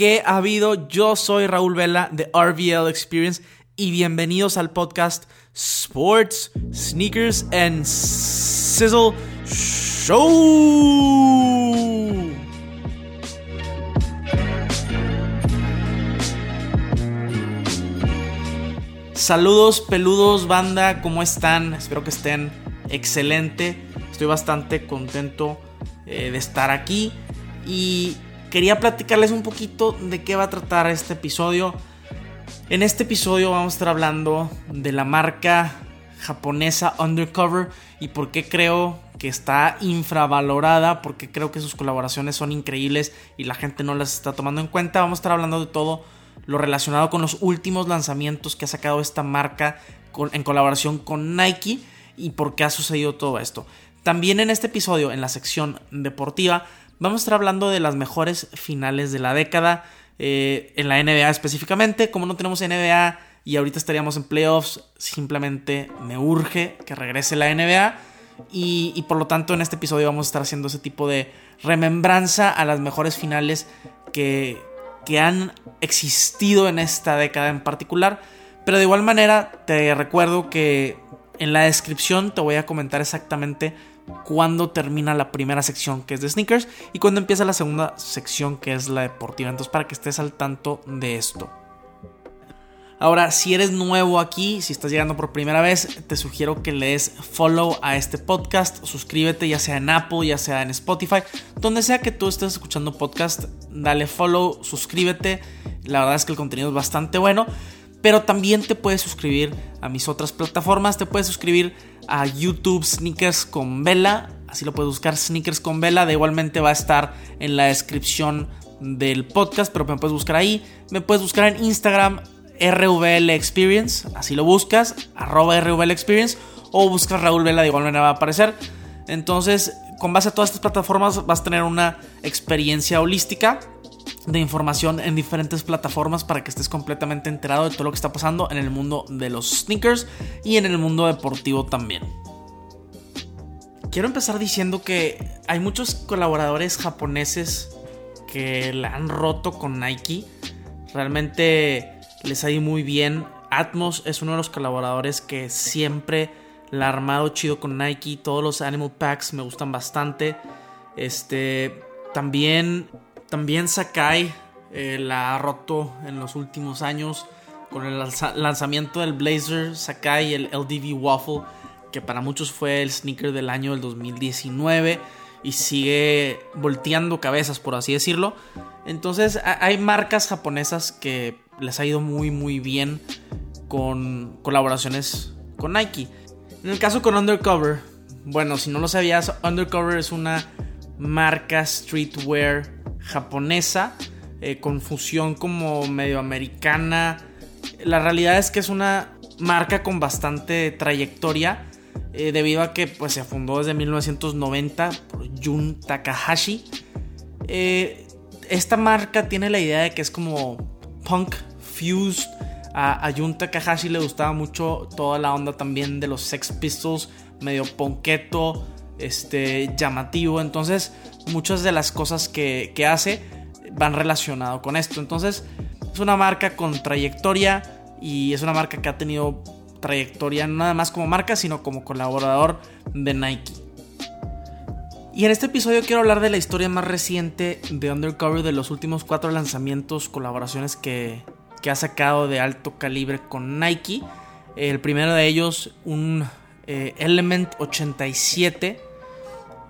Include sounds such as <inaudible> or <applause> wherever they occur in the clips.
¿Qué ha habido? Yo soy Raúl Vela de RVL Experience y bienvenidos al podcast Sports, Sneakers and Sizzle Show. Saludos peludos banda, ¿cómo están? Espero que estén excelente. Estoy bastante contento eh, de estar aquí y quería platicarles un poquito de qué va a tratar este episodio. En este episodio vamos a estar hablando de la marca japonesa Undercover y por qué creo que está infravalorada, porque creo que sus colaboraciones son increíbles y la gente no las está tomando en cuenta. Vamos a estar hablando de todo lo relacionado con los últimos lanzamientos que ha sacado esta marca en colaboración con Nike y por qué ha sucedido todo esto. También en este episodio, en la sección deportiva, vamos a estar hablando de las mejores finales de la década, eh, en la NBA específicamente. Como no tenemos NBA y ahorita estaríamos en playoffs, simplemente me urge que regrese la NBA. Y, y, por lo tanto en este episodio vamos a estar haciendo ese tipo de remembranza a las mejores finales que, que han existido en esta década en particular. Pero de igual manera te recuerdo que en la descripción te voy a comentar exactamente cuándo termina la primera sección que es de sneakers y cuándo empieza la segunda sección que es la deportiva. Entonces para que estés al tanto de esto. Ahora, si eres nuevo aquí, si estás llegando por primera vez, te sugiero que le des follow a este podcast, suscríbete ya sea en Apple, ya sea en Spotify, donde sea que tú estés escuchando podcast, dale follow, suscríbete. La verdad es que el contenido es bastante bueno. Pero también te puedes suscribir a mis otras plataformas. Te puedes suscribir a YouTube Sneakers con Vela. Así lo puedes buscar Sneakers con Vela. De igualmente va a estar en la descripción del podcast. Pero me puedes buscar ahí. Me puedes buscar en Instagram RVL Experience. Así lo buscas. Arroba RVL. O buscas Raúl Vela. De igual manera va a aparecer. Entonces, con base a todas estas plataformas vas a tener una experiencia holística de información en diferentes plataformas para que estés completamente enterado de todo lo que está pasando en el mundo de los sneakers y en el mundo deportivo también. Quiero empezar diciendo que hay muchos colaboradores japoneses que la han roto con Nike. Realmente les ha ido muy bien. Atmos es uno de los colaboradores que siempre la ha armado chido con Nike. Todos los Animal Packs me gustan bastante. Este. También también Sakai eh, la ha roto en los últimos años con el lanzamiento del Blazer Sakai, el LDV Waffle, que para muchos fue el sneaker del año del 2019 y sigue volteando cabezas, por así decirlo. Entonces hay marcas japonesas que les ha ido muy muy bien con colaboraciones con Nike. En el caso con Undercover, bueno, si no lo sabías, Undercover es una marca streetwear japonesa, eh, con fusión como medio americana. La realidad es que es una marca con bastante trayectoria, eh, debido a que pues, se fundó desde 1990 por Jun Takahashi. Eh, esta marca tiene la idea de que es como punk fused. A, Jun Takahashi le gustaba mucho toda la onda también de los Sex Pistols, medio ponqueto, este, llamativo. Entonces, muchas de las cosas que, hace van relacionado con esto. Entonces, es una marca con trayectoria y es una marca que ha tenido trayectoria nada más como marca, sino como colaborador de Nike. Y en este episodio quiero hablar de la historia más reciente de Undercover, de los últimos cuatro lanzamientos, colaboraciones que, que ha sacado de alto calibre con Nike. El primero de ellos, un eh, Element 87 eh,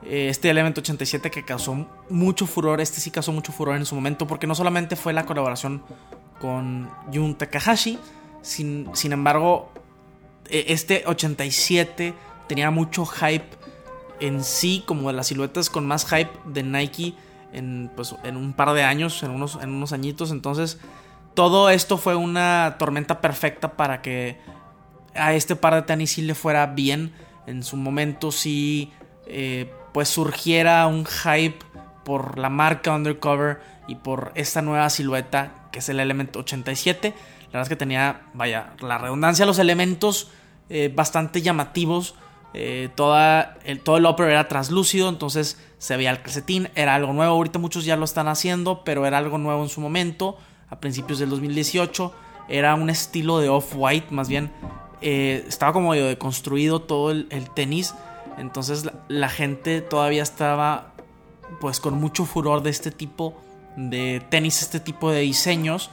este elemento 87 que causó mucho furor, este sí causó mucho furor en su momento porque no solamente fue la colaboración con Jun Takahashi, sin, sin embargo, e, este 87 tenía mucho hype en sí, como de las siluetas con más hype de Nike en, pues, en un par de años, en unos, en unos añitos, entonces todo esto fue una tormenta perfecta para que a este par de tenis sí le fuera bien. En su momento sí eh, pues surgiera un hype por la marca Undercover y por esta nueva silueta que es el elemento 87. La verdad es que tenía, vaya, la redundancia, los elementos eh, bastante llamativos Eh, toda todo el upper era translúcido, entonces se veía el calcetín. Era algo nuevo. Ahorita muchos ya lo están haciendo, pero era algo nuevo en su momento, a principios del 2018. Era un estilo de off-white, más bien. Eh, estaba como deconstruido todo el, tenis. Entonces la, gente todavía estaba pues con mucho furor de este tipo de tenis, este tipo de diseños.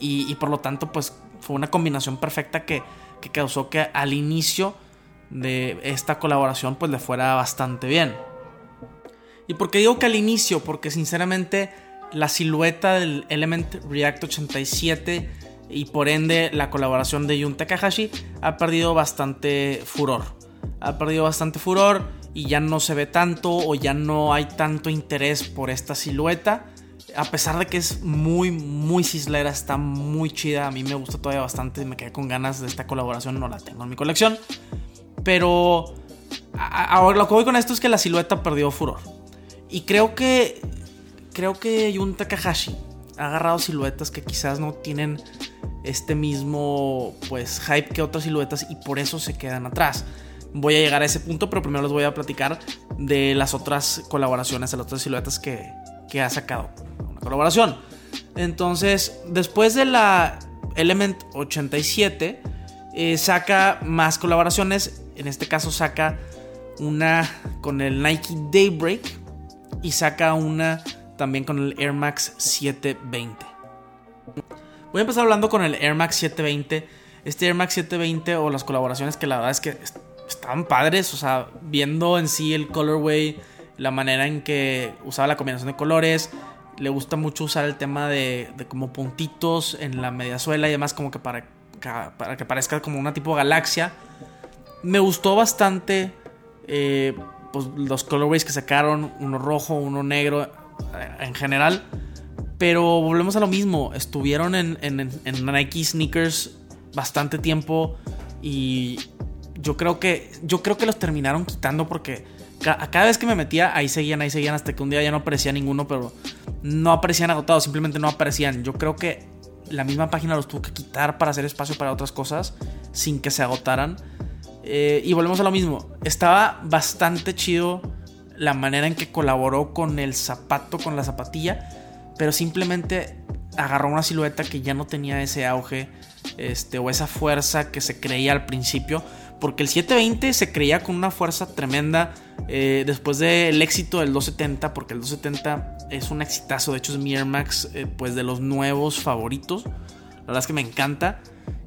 Y, por lo tanto pues fue una combinación perfecta que, que causó que al inicio de esta colaboración pues le fuera bastante bien. ¿Y por qué digo que al inicio? Porque sinceramente la silueta del Element React 87 y por ende la colaboración de Jun Takahashi ha perdido bastante furor. Ha perdido bastante furor y ya no se ve tanto o ya no hay tanto interés por esta silueta. A pesar de que es muy, muy cislera, está muy chida. A mí me gusta todavía bastante. Me quedé con ganas de esta colaboración. No la tengo en mi colección. Pero ahora lo que voy con esto es que la silueta perdió furor. Y creo que creo que Jun Takahashi ha agarrado siluetas que quizás no tienen este mismo pues hype que otras siluetas y por eso se quedan atrás. Voy a llegar a ese punto, pero primero les voy a platicar de las otras colaboraciones, de las otras siluetas que, que ha sacado una colaboración. Entonces, después de la Element 87, eh, saca más colaboraciones en este caso saca una con el Nike Daybreak y saca una también con el Air Max 720. Voy a empezar hablando con el Air Max 720. Este Air Max 720 o las colaboraciones que la verdad es que estaban padres, o sea, viendo en sí el colorway, la manera en que usaba la combinación de colores, le gusta mucho usar el tema de, como puntitos en la mediasuela y demás como que para, para que parezca como una tipo galaxia. Me gustó bastante eh, pues, los colorways que sacaron, uno rojo, uno negro, eh, en general. Pero volvemos a lo mismo, estuvieron en, Nike Sneakers bastante tiempo y yo creo que yo creo que los terminaron quitando porque cada vez que me metía ahí seguían, ahí seguían hasta que un día ya no aparecía ninguno, pero no aparecían agotados, simplemente no aparecían. Yo creo que la misma página los tuvo que quitar para hacer espacio para otras cosas sin que se agotaran. Eh, y volvemos a lo mismo. Estaba bastante chido la manera en que colaboró con el zapato, con la zapatilla. Pero simplemente agarró una silueta que ya no tenía ese auge este, o esa fuerza que se creía al principio. Porque el 720 se creía con una fuerza tremenda eh, después del éxito del 270. Porque el 270 es un exitazo. De hecho, es mi Air Max eh, pues de los nuevos favoritos. La verdad es que me encanta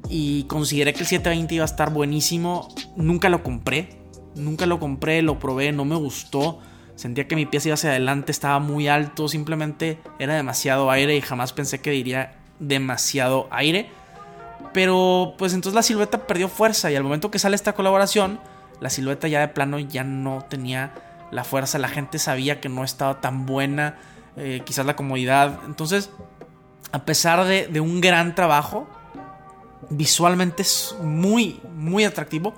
y consideré que el 720 iba a estar buenísimo. Nunca lo compré, nunca lo compré, lo probé, no me gustó. Sentía que mi pie iba hacia adelante, estaba muy alto, simplemente era demasiado aire y jamás pensé que diría demasiado aire. Pero pues entonces la silueta perdió fuerza y al momento que sale esta colaboración, la silueta ya de plano ya no tenía la fuerza, la gente sabía que no estaba tan buena, eh, quizás la comodidad. Entonces, a pesar de, de un gran trabajo, visualmente es muy, muy atractivo,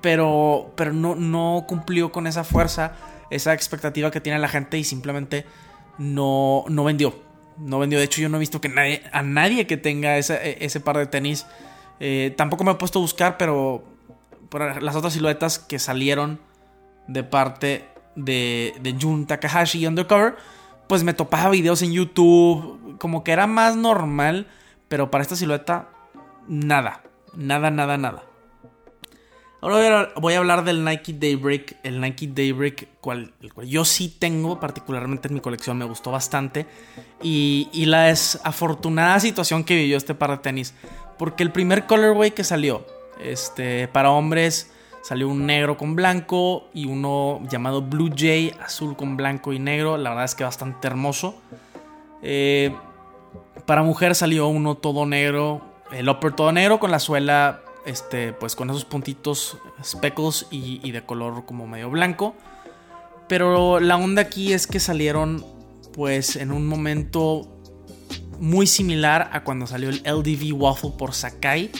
pero, pero no, no cumplió con esa fuerza, esa expectativa que tiene la gente y simplemente no, no vendió. No vendió. De hecho, yo no he visto que nadie, a nadie que tenga ese, ese par de tenis. Eh, tampoco me he puesto a buscar, pero por las otras siluetas que salieron de parte de, de Jun Takahashi Undercover, pues me topaba videos en YouTube, como que era más normal, pero para esta silueta nada. Nada, nada, nada. Ahora voy a hablar del Nike Daybreak. El Nike Daybreak, cual, el cual yo sí tengo, particularmente en mi colección, me gustó bastante. Y, la desafortunada situación que vivió este par de tenis. Porque el primer colorway que salió este, para hombres salió un negro con blanco y uno llamado Blue Jay, azul con blanco y negro. La verdad es que bastante hermoso. Eh, para mujer salió uno todo negro, el upper todo negro con la suela, este, pues con esos puntitos speckles y, de color como medio blanco. Pero la onda aquí es que salieron pues en un momento muy similar a cuando salió el LDV Waffle por Sakai.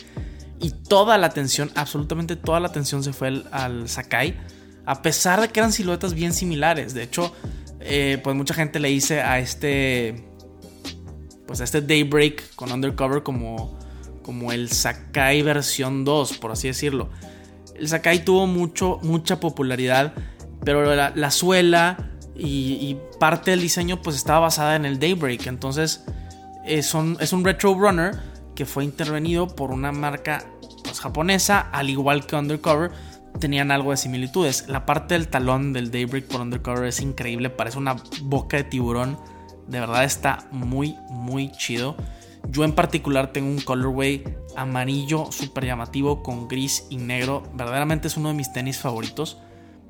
Y toda la atención, absolutamente toda la atención se fue al, Sakai. A pesar de que eran siluetas bien similares. De hecho, eh, pues mucha gente le dice a este. Pues a este Daybreak con Undercover como como el Sakai versión 2, por así decirlo. El Sakai tuvo mucho, mucha popularidad, pero la, suela y, parte del diseño pues estaba basada en el Daybreak. Entonces es un, es un retro runner que fue intervenido por una marca pues, japonesa, al igual que Undercover, tenían algo de similitudes. La parte del talón del Daybreak por Undercover es increíble, parece una boca de tiburón. De verdad está muy, muy chido. Yo en particular tengo un colorway amarillo súper llamativo con gris y negro. Verdaderamente es uno de mis tenis favoritos.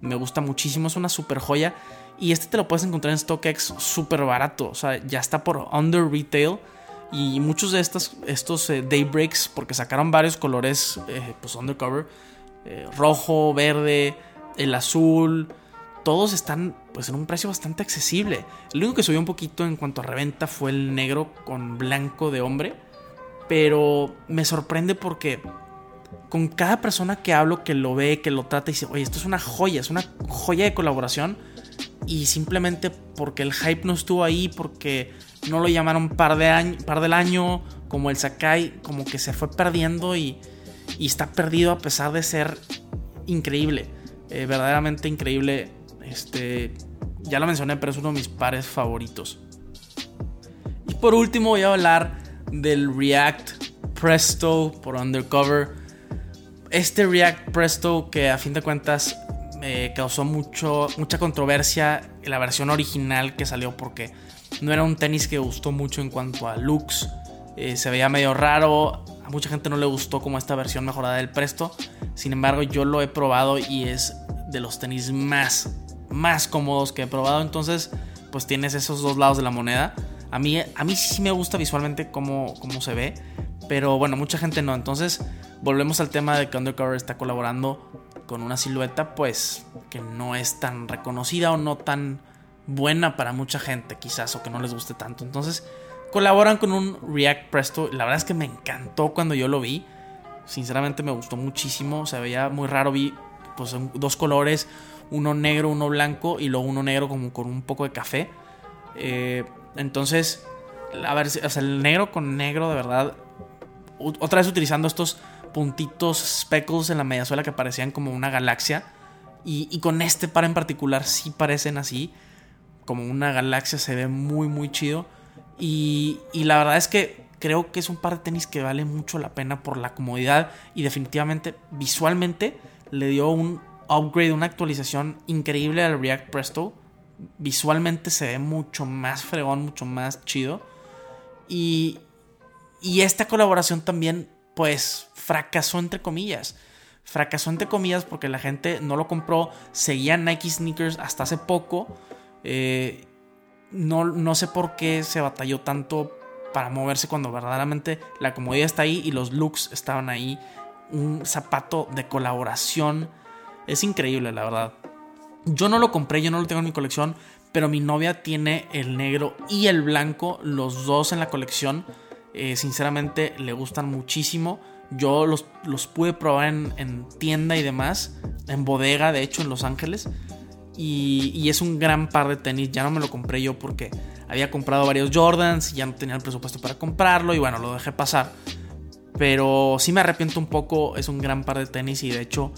Me gusta muchísimo, es una super joya. Y este te lo puedes encontrar en StockX súper barato. O sea, ya está por under retail. Y muchos de estos, estos eh, daybreaks, porque sacaron varios colores, eh, pues undercover, eh, rojo, verde, el azul, todos están pues en un precio bastante accesible. El único que subió un poquito en cuanto a reventa fue el negro con blanco de hombre, pero me sorprende porque con cada persona que hablo que lo ve, que lo trata y dice, oye, esto es una joya, es una joya de colaboración y simplemente porque el hype no estuvo ahí, porque no lo llamaron par, de año, par del año, como el Sakai, como que se fue perdiendo y, está perdido a pesar de ser increíble, eh, verdaderamente increíble este, ya lo mencioné, pero es uno de mis pares favoritos. Y por último voy a hablar del React Presto por Undercover. Este React Presto que a fin de cuentas me causó mucho, mucha controversia en la versión original que salió porque no era un tenis que gustó mucho en cuanto a looks. Eh, se veía medio raro. A mucha gente no le gustó como esta versión mejorada del Presto. Sin embargo, yo lo he probado y es de los tenis más más cómodos que he probado. Entonces, pues tienes esos dos lados de la moneda. A mí, a mí sí me gusta visualmente cómo, cómo se ve. Pero bueno, mucha gente no. Entonces, volvemos al tema de que Undercover está colaborando con una silueta, pues, que no es tan reconocida o no tan buena para mucha gente, quizás, o que no les guste tanto. Entonces, colaboran con un React Presto. La verdad es que me encantó cuando yo lo vi. Sinceramente me gustó muchísimo. Se veía muy raro. Vi pues dos colores uno negro, uno blanco y luego uno negro como con un poco de café. Eh, entonces, a ver, o sea, el negro con negro de verdad, otra vez utilizando estos puntitos speckles en la mediasuela que parecían como una galaxia. Y, con este par en particular sí parecen así, como una galaxia, se ve muy, muy chido. Y la verdad es que creo que es un par de tenis que vale mucho la pena por la comodidad y definitivamente visualmente le dio un upgrade, una actualización increíble al React Presto. Visualmente se ve mucho más fregón, mucho más chido. Y, y esta colaboración también, pues, fracasó entre comillas. Fracasó entre comillas porque la gente no lo compró. Seguía Nike Sneakers hasta hace poco. Eh, no, no sé por qué se batalló tanto para moverse cuando verdaderamente la comodidad está ahí y los looks estaban ahí. Un zapato de colaboración es increíble, la verdad. Yo no lo compré, yo no lo tengo en mi colección, pero mi novia tiene el negro y el blanco, los dos en la colección. Eh, sinceramente le gustan muchísimo. Yo los, los pude probar en, tienda y demás, en bodega, de hecho, en Los Ángeles. Y, y, es un gran par de tenis. Ya no me lo compré yo porque había comprado varios Jordans y ya no tenía el presupuesto para comprarlo. Y bueno, lo dejé pasar. Pero sí me arrepiento un poco. Es un gran par de tenis y de hecho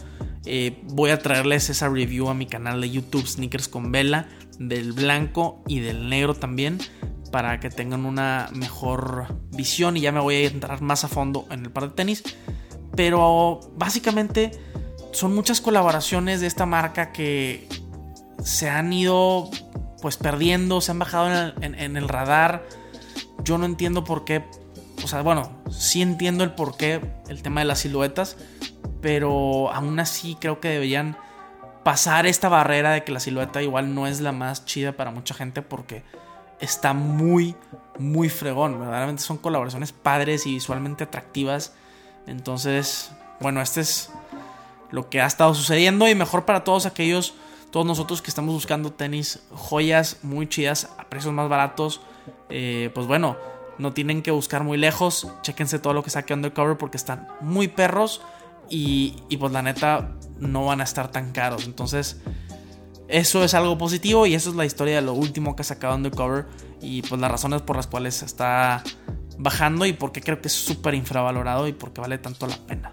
eh, voy a traerles esa review a mi canal de YouTube Sneakers con Vela del blanco y del negro también para que tengan una mejor visión y ya me voy a entrar más a fondo en el par de tenis. Pero básicamente son muchas colaboraciones de esta marca que se han ido pues perdiendo, se han bajado en el, radar. Yo no entiendo por qué. O sea, bueno, sí entiendo el por qué el tema de las siluetas pero aún así creo que deberían pasar esta barrera de que la silueta igual no es la más chida para mucha gente porque está muy, muy fregón. Verdaderamente son colaboraciones padres y visualmente atractivas. Entonces, bueno, este es lo que ha estado sucediendo y mejor para todos aquellos, todos nosotros que estamos buscando tenis, joyas muy chidas a precios más baratos. Eh, pues bueno, no tienen que buscar muy lejos. Chequense todo lo que saque Undercover porque están muy perros. Y, pues la neta no van a estar tan caros. Entonces eso es algo positivo y eso es la historia de lo último que ha sacado Undercover y pues las razones por las cuales está bajando y por qué creo que es súper infravalorado y por qué vale tanto la pena.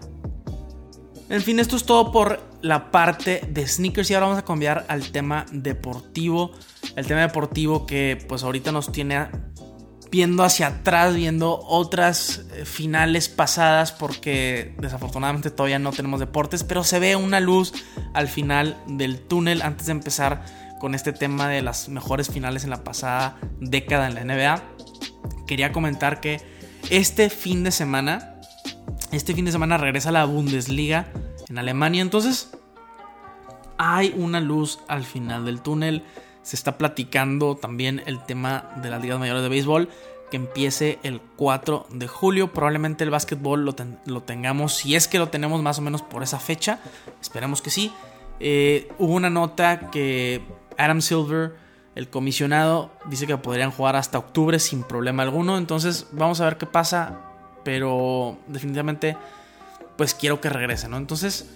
En fin, esto es todo por la parte de sneakers y ahora vamos a cambiar al tema deportivo. El tema deportivo que pues ahorita nos tiene viendo hacia atrás, viendo otras eh, finales pasadas porque desafortunadamente todavía no tenemos deportes, pero se ve una luz al final del túnel antes de empezar con este tema de las mejores finales en la pasada década en la NBA. Quería comentar que este fin de semana este fin de semana regresa la Bundesliga en Alemania. Entonces, hay una luz al final del túnel. Se está platicando también el tema de las ligas mayores de béisbol que empiece el 4 de julio. Probablemente el básquetbol lo, tengamos, si es que lo tenemos más o menos por esa fecha. Esperemos que sí. Eh, hubo una nota que Adam Silver, el comisionado, dice que podrían jugar hasta octubre sin problema alguno. Entonces vamos a ver qué pasa pero definitivamente pues quiero que regrese, ¿no? Entonces,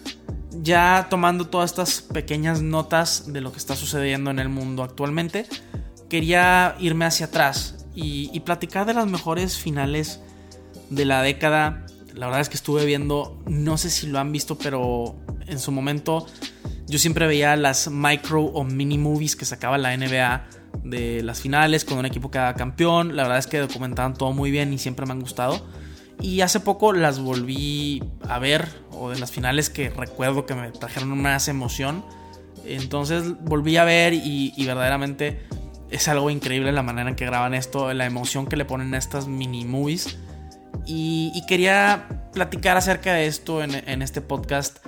ya tomando todas estas pequeñas notas de lo que está sucediendo en el mundo actualmente, quería irme hacia atrás y, platicar de las mejores finales de la década. La verdad es que estuve viendo, no sé si lo han visto, pero en su momento yo siempre veía las micro o mini movies que sacaba la NBA de las finales con un equipo que era campeón. La verdad es que documentaban todo muy bien y siempre me han gustado. Y hace poco las volví a ver, o de las finales que recuerdo que me trajeron más emoción. Entonces volví a ver y, verdaderamente es algo increíble la manera en que graban esto, la emoción que le ponen a estas mini movies. Y, quería platicar acerca de esto en, en este podcast,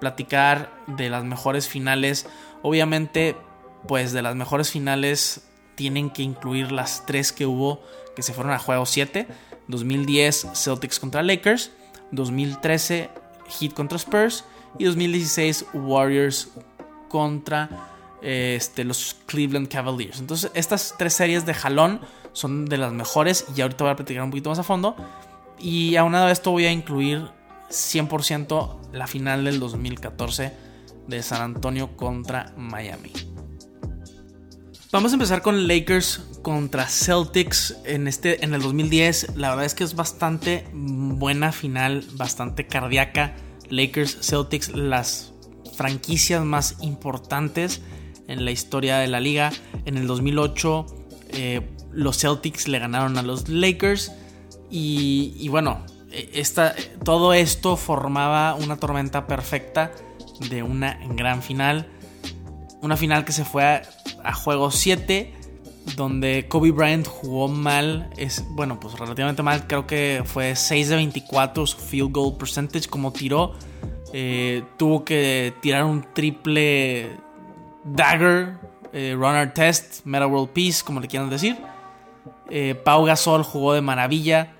platicar de las mejores finales. Obviamente, pues de las mejores finales tienen que incluir las tres que hubo que se fueron a juego 7 2010 Celtics contra Lakers, 2013 Heat contra Spurs y 2016 Warriors contra este, los Cleveland Cavaliers. Entonces estas tres series de jalón son de las mejores y ahorita voy a platicar un poquito más a fondo. Y aunado a esto voy a incluir 100% la final del 2014 de San Antonio contra Miami. Vamos a empezar con Lakers contra Celtics en, este, en el 2010. La verdad es que es bastante buena final, bastante cardíaca. Lakers, Celtics, las franquicias más importantes en la historia de la liga. En el 2008 eh, los Celtics le ganaron a los Lakers y, bueno, e, esta, todo esto formaba una tormenta perfecta de una gran final. Una final que se fue a a juego 7, donde Kobe Bryant jugó mal, es bueno, pues relativamente mal, creo que fue 6 de 24 su field goal percentage como tiró. Eh, tuvo que tirar un triple dagger, eh, runner test, Meta World Peace, como le quieran decir. Eh, Pau Gasol jugó de maravilla.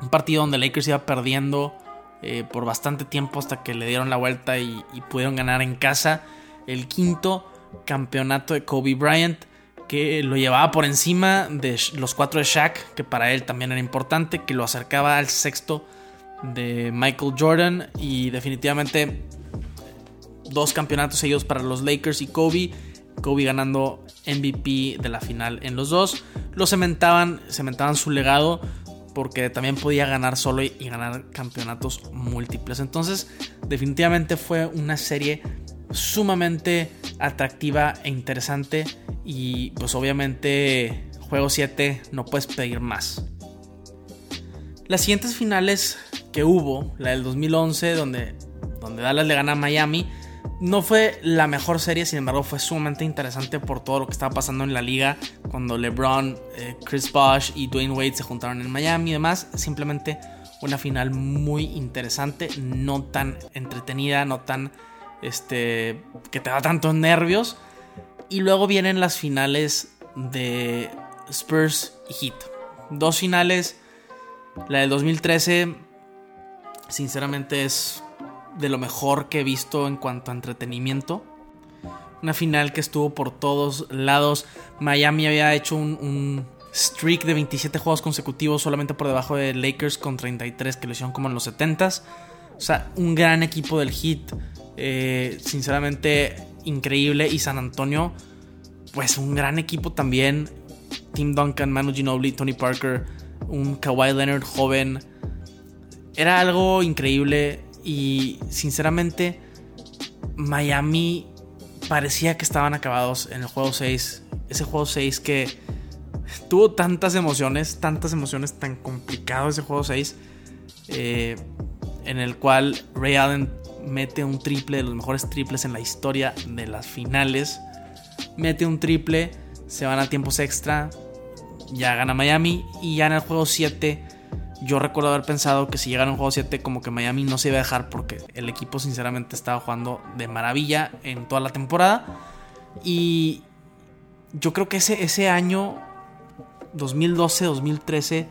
Un partido donde Lakers iba perdiendo por bastante tiempo hasta que le dieron la vuelta y pudieron ganar en casa. El quinto campeonato de Kobe Bryant que lo llevaba por encima de los cuatro de Shaq, que para él también era importante, que lo acercaba al sexto de Michael Jordan y definitivamente dos campeonatos seguidos para los Lakers y Kobe. Kobe ganando MVP de la final en los dos. Lo cementaban, cementaban su legado porque también podía ganar solo y ganar campeonatos múltiples. Entonces, definitivamente fue una serie sumamente atractiva e interesante y pues obviamente juego 7 no puedes pedir más. Las siguientes finales que hubo, la del 2011 donde, donde Dallas le gana a Miami, no fue la mejor serie, sin embargo fue sumamente interesante por todo lo que estaba pasando en la liga cuando LeBron, eh, Chris Bosh y Dwayne Wade se juntaron en Miami y demás. Simplemente una final muy interesante, no tan entretenida, no tan este, que te da tantos nervios. Y luego vienen las finales de Spurs y Heat. Dos finales. La del 2013, sinceramente, es de lo mejor que he visto en cuanto a entretenimiento. Una final que estuvo por todos lados. Miami había hecho un, streak de 27 juegos consecutivos solamente por debajo de Lakers con 33 que lo hicieron como en los 70s. O sea, un gran equipo del Heat eh, sinceramente, increíble. Y San Antonio, pues un gran equipo también. Tim Duncan, Manu Ginobili, Tony Parker, un Kawhi Leonard joven. Era algo increíble Y sinceramente, Miami parecía que estaban acabados en el juego 6. Ese juego 6 que tuvo tantas emociones, tantas emociones, tan complicado ese juego 6. Eh, en el cual Ray Allen mete un triple de los mejores triples en la historia de las finales. Mete un triple, se van a tiempos extra, ya gana Miami y ya en el juego 7 yo recuerdo haber pensado que si llegan a un juego 7 como que Miami no se iba a dejar porque el equipo sinceramente estaba jugando de maravilla en toda la temporada y yo creo que ese, ese año 2012-2013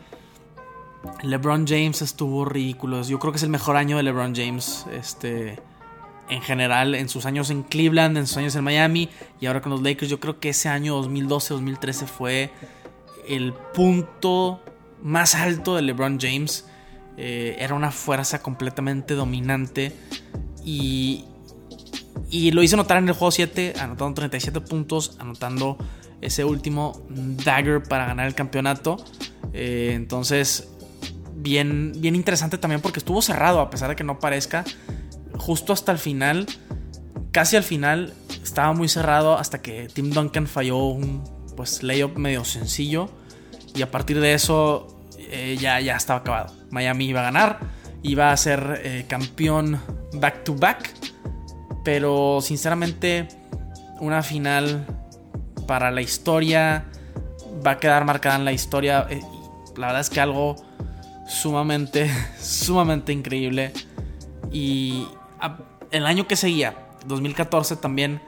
LeBron James estuvo ridículo. Yo creo que es el mejor año de LeBron James este, en general, en sus años en Cleveland, en sus años en Miami y ahora con los Lakers. Yo creo que ese año 2012-2013 fue el punto más alto de LeBron James. Eh, era una fuerza completamente dominante y, y lo hizo notar en el juego 7, anotando 37 puntos, anotando ese último dagger para ganar el campeonato. Eh, entonces, bien, bien interesante también porque estuvo cerrado, a pesar de que no parezca. Justo hasta el final, casi al final, estaba muy cerrado hasta que Tim Duncan falló un pues, layup medio sencillo. Y a partir de eso eh, ya, ya estaba acabado. Miami iba a ganar, iba a ser eh, campeón back to back. Pero sinceramente, una final para la historia va a quedar marcada en la historia. Eh, la verdad es que algo sumamente, <laughs> sumamente increíble. Y el año que seguía, 2014, también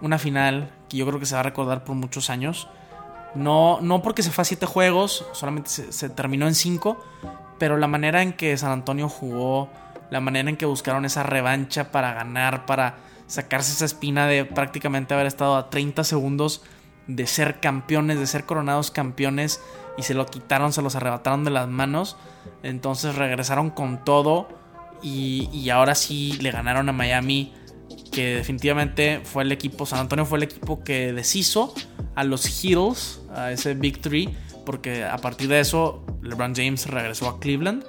una final que yo creo que se va a recordar por muchos años. No, no porque se fue a 7 juegos, solamente se, terminó en 5, pero la manera en que San Antonio jugó, la manera en que buscaron esa revancha para ganar, para sacarse esa espina de prácticamente haber estado a 30 segundos de ser campeones, de ser coronados campeones y se lo quitaron, se los arrebataron de las manos. Entonces regresaron con todo y, y ahora sí le ganaron a Miami que definitivamente fue el equipo, San Antonio fue el equipo que deshizo a los Heatles, a ese Big Three, porque a partir de eso LeBron James regresó a Cleveland.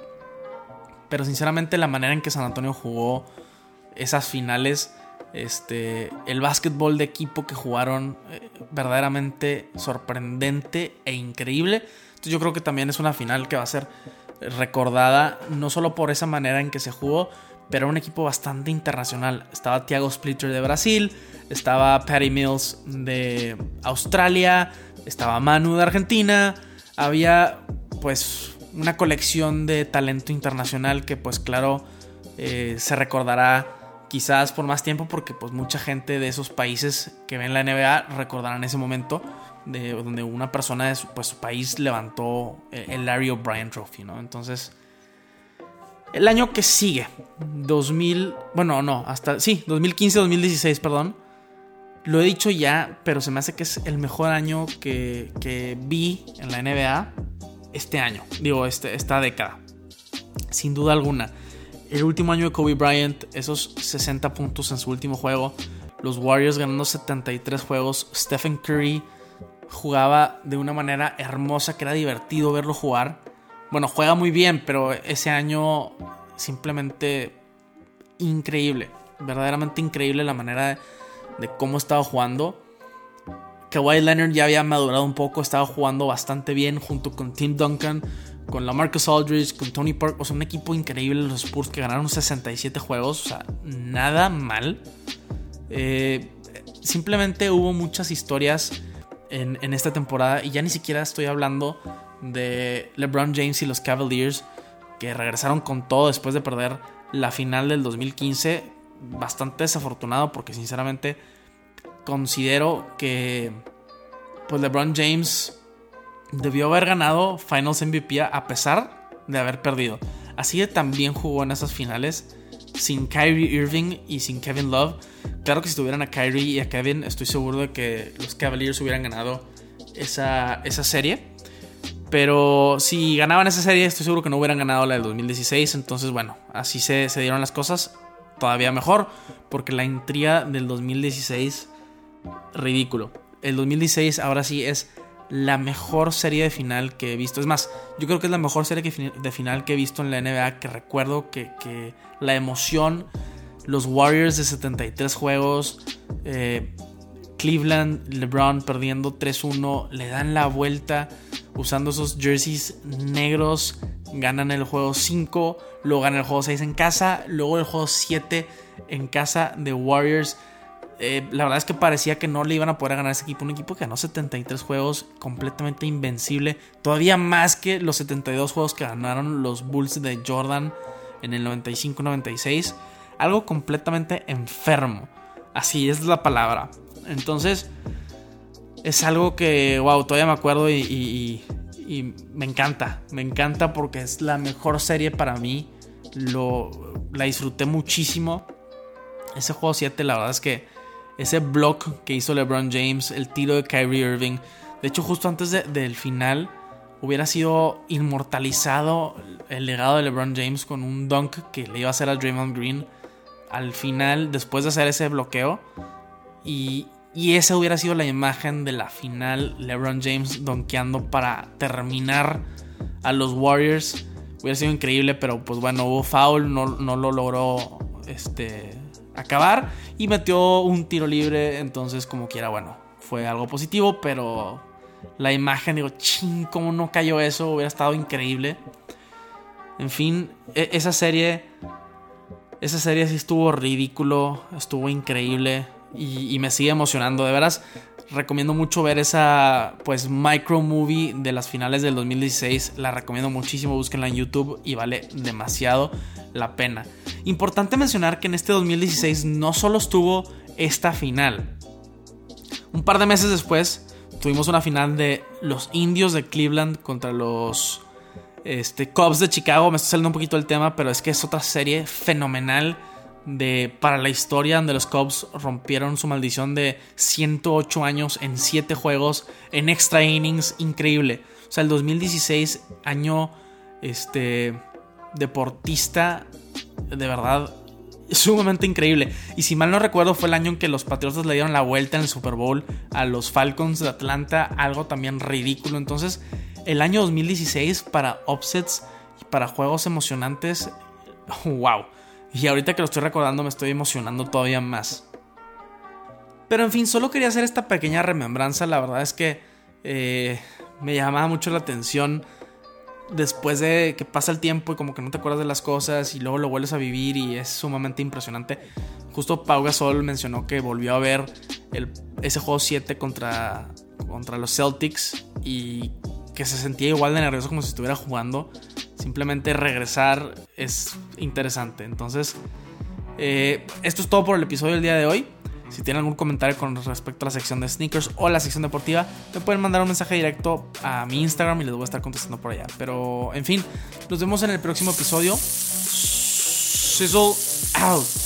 Pero sinceramente la manera en que San Antonio jugó esas finales, este, el básquetbol de equipo que jugaron, eh, verdaderamente sorprendente e increíble. Entonces yo creo que también es una final que va a ser recordada no solo por esa manera en que se jugó, pero un equipo bastante internacional. Estaba Thiago Splitter de Brasil, estaba Patty Mills de Australia, estaba Manu de Argentina, había pues una colección de talento internacional que pues claro eh, se recordará quizás por más tiempo porque pues mucha gente de esos países que ven la NBA recordarán ese momento de donde una persona de su, pues, su país levantó el Larry O'Brien Trophy, ¿no? Entonces el año que sigue, 2000, bueno, no, hasta, sí, 2015-2016, perdón. Lo he dicho ya, pero se me hace que es el mejor año que, que vi en la NBA este año, digo, este, esta década. Sin duda alguna. El último año de Kobe Bryant, esos 60 puntos en su último juego. Los Warriors ganando 73 juegos. Stephen Curry jugaba de una manera hermosa que era divertido verlo jugar bueno, juega muy bien, pero ese año simplemente increíble. Verdaderamente increíble la manera de, cómo estaba jugando. Kawhi Leonard ya había madurado un poco, estaba jugando bastante bien junto con Tim Duncan, con la Marcus Aldridge, con Tony Park. O sea, un equipo increíble los Spurs que ganaron 67 juegos. O sea, nada mal. Eh, simplemente hubo muchas historias en, en, esta temporada y ya ni siquiera estoy hablando de LeBron James y los Cavaliers, que regresaron con todo después de perder la final del 2015. Bastante desafortunado porque sinceramente considero que pues LeBron James debió haber ganado Finals MVP a pesar de haber perdido. Así que también jugó en esas finales sin Kyrie Irving y sin Kevin Love. Claro que si tuvieran a Kyrie y a Kevin, estoy seguro de que los Cavaliers hubieran ganado esa, esa serie. Pero si ganaban esa serie, estoy seguro que no hubieran ganado la del 2016. Entonces, bueno, así se, dieron las cosas. Todavía mejor, porque la intriga del 2016, ridículo. El 2016 ahora sí es la mejor serie de final que he visto. Es más, yo creo que es la mejor serie de final que he visto en la NBA, que recuerdo que, la emoción, los Warriors de 73 juegos, eh, Cleveland, LeBron perdiendo 3-1, le dan la vuelta usando esos jerseys negros, ganan el juego 5, luego ganan el juego 6 en casa, luego el juego 7 en casa de Warriors. Eh, la verdad es que parecía que no le iban a poder ganar ese equipo. Un equipo que ganó 73 juegos, completamente invencible. Todavía más que los 72 juegos que ganaron los Bulls de Jordan en el 95-96. Algo completamente enfermo. Así es la palabra. Entonces, es algo que, wow, todavía me acuerdo y, me encanta. Me encanta porque es la mejor serie para mí. Lo, la disfruté muchísimo. Ese juego 7, la verdad es que ese block que hizo LeBron James, el tiro de Kyrie Irving. De hecho, justo antes del final, hubiera sido inmortalizado el legado de LeBron James con un dunk que le iba a hacer a Draymond Green al final, después de hacer ese bloqueo. Y, y esa hubiera sido la imagen de la final, LeBron James donkeando para terminar a los Warriors. Hubiera sido increíble, pero pues bueno, hubo foul, no, no lo logró este, acabar y metió un tiro libre, entonces como quiera, bueno, fue algo positivo, pero la imagen, digo, ching, cómo no cayó eso, hubiera estado increíble. En fin, e, esa serie, esa serie sí estuvo ridículo, estuvo increíble y, me sigue emocionando, de veras. Recomiendo mucho ver esa pues micro movie de las finales del 2016. La recomiendo muchísimo, búsquenla en YouTube y vale demasiado la pena. Importante mencionar que en este 2016 no solo estuvo esta final. Un par de meses después tuvimos una final de los indios de Cleveland contra los este, Cubs de Chicago. Me estoy saliendo un poquito del tema, pero es que es otra serie fenomenal de, para la historia donde los Cubs rompieron su maldición de 108 años en 7 juegos en extra innings. Increíble. O sea, el 2016, año este, deportista de verdad sumamente increíble. Y si mal no recuerdo, fue el año en que los Patriotas le dieron la vuelta en el Super Bowl a los Falcons de Atlanta, algo también ridículo. Entonces, el año 2016 para offsets y para juegos emocionantes, <laughs> wow. Y ahorita que lo estoy recordando, me estoy emocionando todavía más. Pero en fin, solo quería hacer esta pequeña remembranza. La verdad es que eh, me llamaba mucho la atención después de que pasa el tiempo y como que no te acuerdas de las cosas y luego lo vuelves a vivir y es sumamente impresionante. Justo Pau Gasol mencionó que volvió a ver ese juego 7 contra, contra los Celtics y que se sentía igual de nervioso como si estuviera jugando. Simplemente regresar es interesante. Entonces, eh, esto es todo por el episodio del día de hoy. Si tienen algún comentario con respecto a la sección de sneakers o la sección deportiva, me pueden mandar un mensaje directo a mi Instagram y les voy a estar contestando por allá. Pero, en fin, nos vemos en el próximo episodio. Sizzle out.